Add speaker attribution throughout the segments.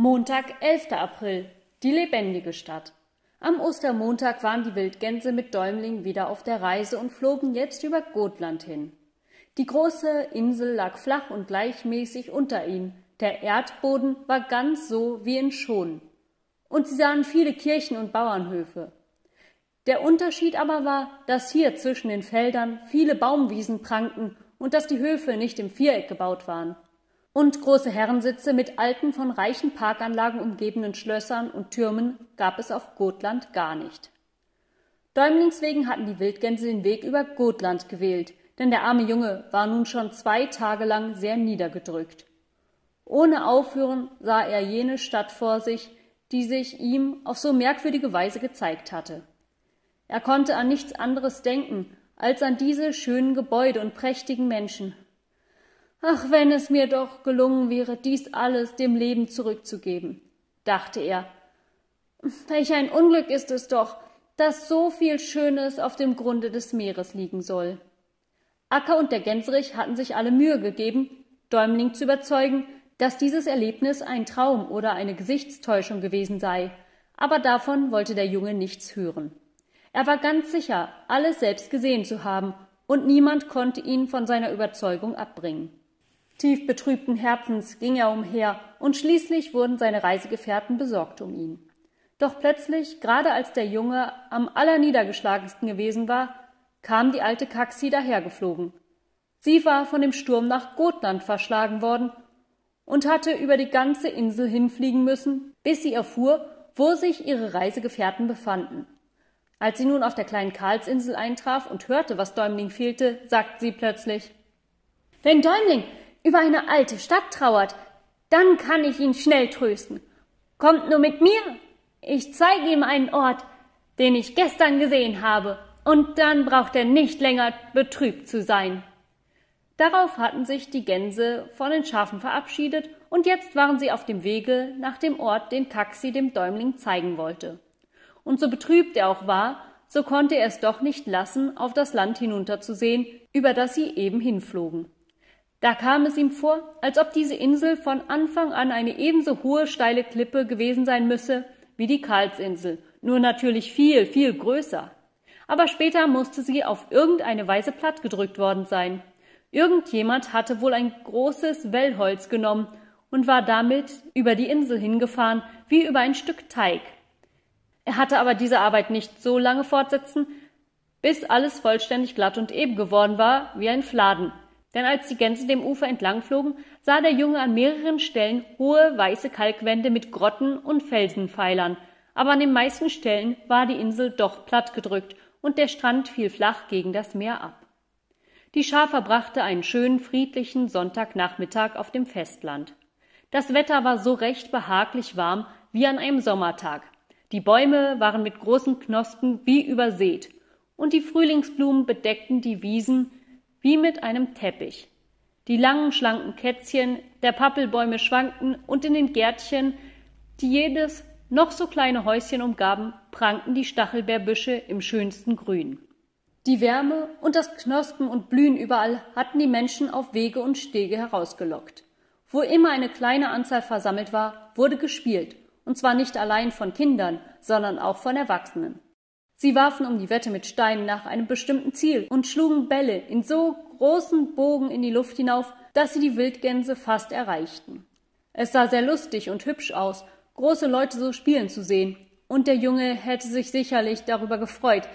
Speaker 1: Montag, 11. April. Die lebendige Stadt. Am Ostermontag waren die Wildgänse mit Däumling wieder auf der Reise und flogen jetzt über Gotland hin. Die große Insel lag flach und gleichmäßig unter ihnen. Der Erdboden war ganz so wie in Schon. Und sie sahen viele Kirchen und Bauernhöfe. Der Unterschied aber war, dass hier zwischen den Feldern viele Baumwiesen prangten und dass die Höfe nicht im Viereck gebaut waren und große Herrensitze mit alten, von reichen Parkanlagen umgebenen Schlössern und Türmen gab es auf Gotland gar nicht. Däumlings wegen hatten die Wildgänse den Weg über Gotland gewählt, denn der arme Junge war nun schon zwei Tage lang sehr niedergedrückt. Ohne Aufhören sah er jene Stadt vor sich, die sich ihm auf so merkwürdige Weise gezeigt hatte. Er konnte an nichts anderes denken als an diese schönen Gebäude und prächtigen Menschen, Ach, wenn es mir doch gelungen wäre, dies alles dem Leben zurückzugeben, dachte er. Welch ein Unglück ist es doch, dass so viel Schönes auf dem Grunde des Meeres liegen soll. Acker und der Gänserich hatten sich alle Mühe gegeben, Däumling zu überzeugen, dass dieses Erlebnis ein Traum oder eine Gesichtstäuschung gewesen sei, aber davon wollte der Junge nichts hören. Er war ganz sicher, alles selbst gesehen zu haben, und niemand konnte ihn von seiner Überzeugung abbringen. Tief betrübten Herzens ging er umher, und schließlich wurden seine Reisegefährten besorgt um ihn. Doch plötzlich, gerade als der Junge am allerniedergeschlagensten gewesen war, kam die alte Kaxi dahergeflogen. Sie war von dem Sturm nach Gotland verschlagen worden und hatte über die ganze Insel hinfliegen müssen, bis sie erfuhr, wo sich ihre Reisegefährten befanden. Als sie nun auf der kleinen Karlsinsel eintraf und hörte, was Däumling fehlte, sagte sie plötzlich Wenn Däumling, über eine alte Stadt trauert, dann kann ich ihn schnell trösten. Kommt nur mit mir. Ich zeige ihm einen Ort, den ich gestern gesehen habe, und dann braucht er nicht länger betrübt zu sein. Darauf hatten sich die Gänse von den Schafen verabschiedet, und jetzt waren sie auf dem Wege nach dem Ort, den Taxi dem Däumling zeigen wollte. Und so betrübt er auch war, so konnte er es doch nicht lassen, auf das Land hinunterzusehen, über das sie eben hinflogen. Da kam es ihm vor, als ob diese Insel von Anfang an eine ebenso hohe steile Klippe gewesen sein müsse wie die Karlsinsel, nur natürlich viel, viel größer. Aber später musste sie auf irgendeine Weise plattgedrückt worden sein. Irgendjemand hatte wohl ein großes Wellholz genommen und war damit über die Insel hingefahren wie über ein Stück Teig. Er hatte aber diese Arbeit nicht so lange fortsetzen, bis alles vollständig glatt und eben geworden war wie ein Fladen, denn als die Gänse dem Ufer entlangflogen, sah der Junge an mehreren Stellen hohe weiße Kalkwände mit Grotten und Felsenpfeilern, aber an den meisten Stellen war die Insel doch plattgedrückt und der Strand fiel flach gegen das Meer ab. Die Schar verbrachte einen schönen, friedlichen Sonntagnachmittag auf dem Festland. Das Wetter war so recht behaglich warm wie an einem Sommertag. Die Bäume waren mit großen Knospen wie übersät, und die Frühlingsblumen bedeckten die Wiesen wie mit einem Teppich. Die langen, schlanken Kätzchen der Pappelbäume schwankten und in den Gärtchen, die jedes noch so kleine Häuschen umgaben, prangten die Stachelbeerbüsche im schönsten Grün. Die Wärme und das Knospen und Blühen überall hatten die Menschen auf Wege und Stege herausgelockt. Wo immer eine kleine Anzahl versammelt war, wurde gespielt, und zwar nicht allein von Kindern, sondern auch von Erwachsenen. Sie warfen um die Wette mit Steinen nach einem bestimmten Ziel und schlugen Bälle in so großen Bogen in die Luft hinauf, dass sie die Wildgänse fast erreichten. Es sah sehr lustig und hübsch aus, große Leute so spielen zu sehen, und der Junge hätte sich sicherlich darüber gefreut,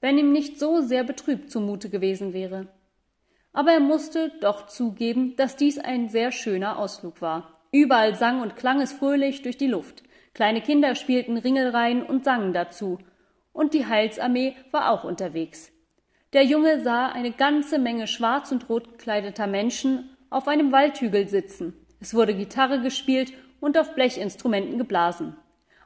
Speaker 1: wenn ihm nicht so sehr betrübt zumute gewesen wäre. Aber er musste doch zugeben, dass dies ein sehr schöner Ausflug war. Überall sang und klang es fröhlich durch die Luft. Kleine Kinder spielten Ringelreihen und sangen dazu, und die Heilsarmee war auch unterwegs. Der Junge sah eine ganze Menge schwarz und rot gekleideter Menschen auf einem Waldhügel sitzen. Es wurde Gitarre gespielt und auf Blechinstrumenten geblasen.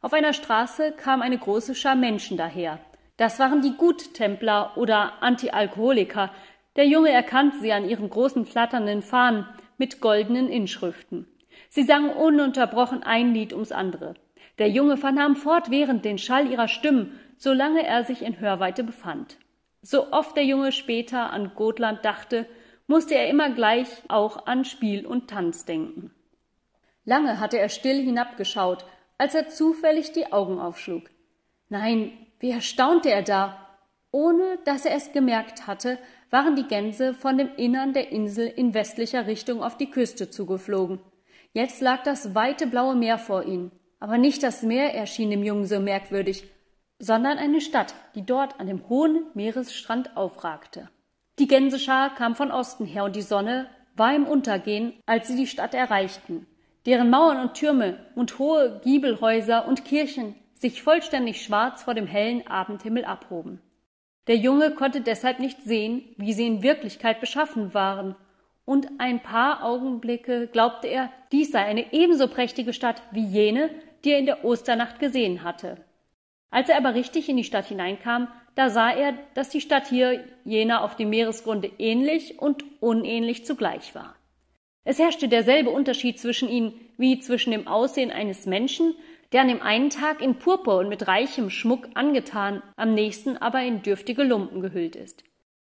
Speaker 1: Auf einer Straße kam eine große Schar Menschen daher. Das waren die Guttempler oder Antialkoholiker. Der Junge erkannte sie an ihren großen flatternden Fahnen mit goldenen Inschriften. Sie sangen ununterbrochen ein Lied ums andere. Der Junge vernahm fortwährend den Schall ihrer Stimmen solange er sich in Hörweite befand. So oft der Junge später an Gotland dachte, musste er immer gleich auch an Spiel und Tanz denken. Lange hatte er still hinabgeschaut, als er zufällig die Augen aufschlug. Nein, wie erstaunte er da! Ohne dass er es gemerkt hatte, waren die Gänse von dem Innern der Insel in westlicher Richtung auf die Küste zugeflogen. Jetzt lag das weite blaue Meer vor ihnen, aber nicht das Meer erschien dem Jungen so merkwürdig, sondern eine Stadt, die dort an dem hohen Meeresstrand aufragte. Die Gänseschar kam von Osten her und die Sonne war im Untergehen, als sie die Stadt erreichten, deren Mauern und Türme und hohe Giebelhäuser und Kirchen sich vollständig schwarz vor dem hellen Abendhimmel abhoben. Der Junge konnte deshalb nicht sehen, wie sie in Wirklichkeit beschaffen waren, und ein paar Augenblicke glaubte er, dies sei eine ebenso prächtige Stadt wie jene, die er in der Osternacht gesehen hatte. Als er aber richtig in die Stadt hineinkam, da sah er, dass die Stadt hier jener auf dem Meeresgrunde ähnlich und unähnlich zugleich war. Es herrschte derselbe Unterschied zwischen ihnen wie zwischen dem Aussehen eines Menschen, der an dem einen Tag in Purpur und mit reichem Schmuck angetan, am nächsten aber in dürftige Lumpen gehüllt ist.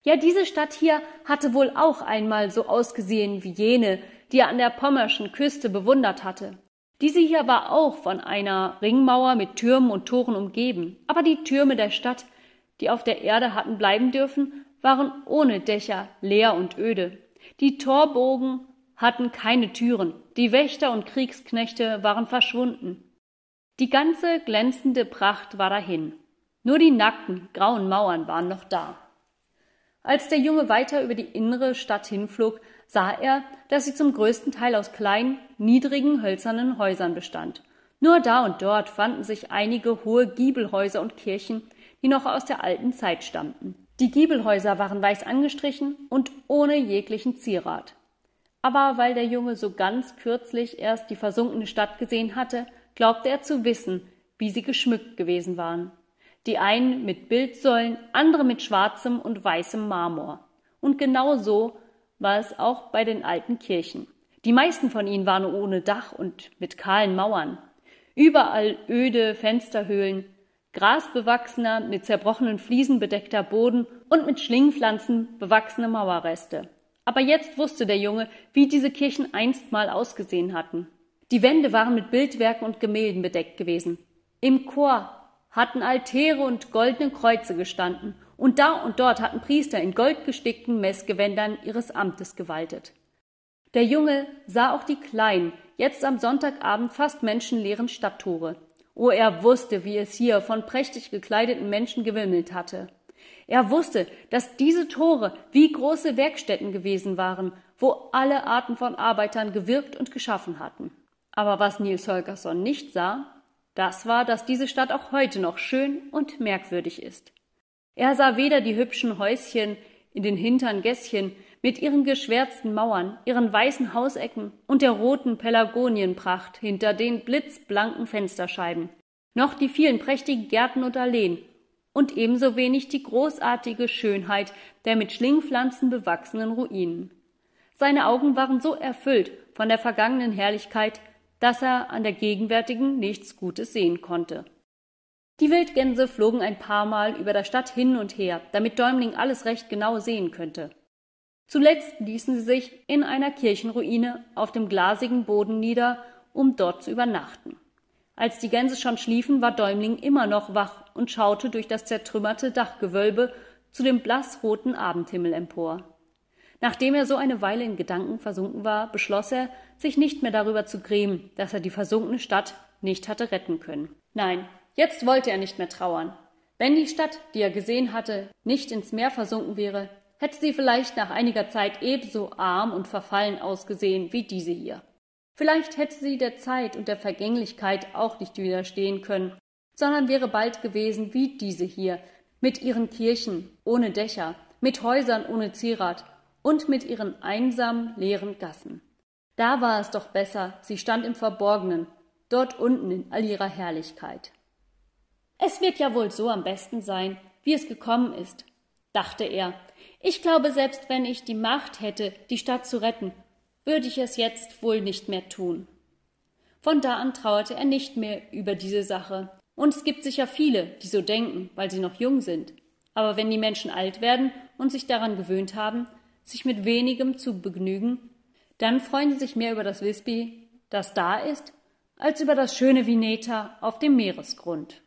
Speaker 1: Ja, diese Stadt hier hatte wohl auch einmal so ausgesehen wie jene, die er an der pommerschen Küste bewundert hatte. Diese hier war auch von einer Ringmauer mit Türmen und Toren umgeben, aber die Türme der Stadt, die auf der Erde hatten bleiben dürfen, waren ohne Dächer, leer und öde. Die Torbogen hatten keine Türen, die Wächter und Kriegsknechte waren verschwunden. Die ganze glänzende Pracht war dahin. Nur die nackten, grauen Mauern waren noch da. Als der Junge weiter über die innere Stadt hinflog, sah er, dass sie zum größten Teil aus kleinen, niedrigen, hölzernen Häusern bestand. Nur da und dort fanden sich einige hohe Giebelhäuser und Kirchen, die noch aus der alten Zeit stammten. Die Giebelhäuser waren weiß angestrichen und ohne jeglichen Zierat. Aber weil der Junge so ganz kürzlich erst die versunkene Stadt gesehen hatte, glaubte er zu wissen, wie sie geschmückt gewesen waren. Die einen mit Bildsäulen, andere mit schwarzem und weißem Marmor. Und genau so war es auch bei den alten Kirchen. Die meisten von ihnen waren ohne Dach und mit kahlen Mauern. Überall öde Fensterhöhlen, grasbewachsener, mit zerbrochenen Fliesen bedeckter Boden und mit Schlingpflanzen bewachsene Mauerreste. Aber jetzt wusste der Junge, wie diese Kirchen einst mal ausgesehen hatten. Die Wände waren mit Bildwerken und Gemälden bedeckt gewesen. Im Chor hatten Altäre und goldene Kreuze gestanden und da und dort hatten Priester in goldgestickten Messgewändern ihres Amtes gewaltet. Der Junge sah auch die kleinen, jetzt am Sonntagabend fast menschenleeren Stadttore. Oh, er wusste, wie es hier von prächtig gekleideten Menschen gewimmelt hatte. Er wusste, dass diese Tore wie große Werkstätten gewesen waren, wo alle Arten von Arbeitern gewirkt und geschaffen hatten. Aber was Nils Holgersson nicht sah, das war, dass diese Stadt auch heute noch schön und merkwürdig ist. Er sah weder die hübschen Häuschen in den hintern Gässchen mit ihren geschwärzten Mauern, ihren weißen Hausecken und der roten Pelargonienpracht hinter den blitzblanken Fensterscheiben, noch die vielen prächtigen Gärten und Alleen und ebenso wenig die großartige Schönheit der mit Schlingpflanzen bewachsenen Ruinen. Seine Augen waren so erfüllt von der vergangenen Herrlichkeit, dass er an der gegenwärtigen nichts Gutes sehen konnte. Die Wildgänse flogen ein paar Mal über der Stadt hin und her, damit Däumling alles recht genau sehen könnte. Zuletzt ließen sie sich in einer Kirchenruine auf dem glasigen Boden nieder, um dort zu übernachten. Als die Gänse schon schliefen, war Däumling immer noch wach und schaute durch das zertrümmerte Dachgewölbe zu dem blassroten Abendhimmel empor. Nachdem er so eine Weile in Gedanken versunken war, beschloss er, sich nicht mehr darüber zu grämen, dass er die versunkene Stadt nicht hatte retten können. Nein, Jetzt wollte er nicht mehr trauern. Wenn die Stadt, die er gesehen hatte, nicht ins Meer versunken wäre, hätte sie vielleicht nach einiger Zeit ebenso arm und verfallen ausgesehen wie diese hier. Vielleicht hätte sie der Zeit und der Vergänglichkeit auch nicht widerstehen können, sondern wäre bald gewesen wie diese hier, mit ihren Kirchen ohne Dächer, mit Häusern ohne Zierat und mit ihren einsamen, leeren Gassen. Da war es doch besser, sie stand im Verborgenen, dort unten in all ihrer Herrlichkeit. Es wird ja wohl so am besten sein, wie es gekommen ist, dachte er. Ich glaube, selbst wenn ich die Macht hätte, die Stadt zu retten, würde ich es jetzt wohl nicht mehr tun. Von da an trauerte er nicht mehr über diese Sache. Und es gibt sicher viele, die so denken, weil sie noch jung sind. Aber wenn die Menschen alt werden und sich daran gewöhnt haben, sich mit wenigem zu begnügen, dann freuen sie sich mehr über das Wisby, das da ist, als über das schöne Vineta auf dem Meeresgrund.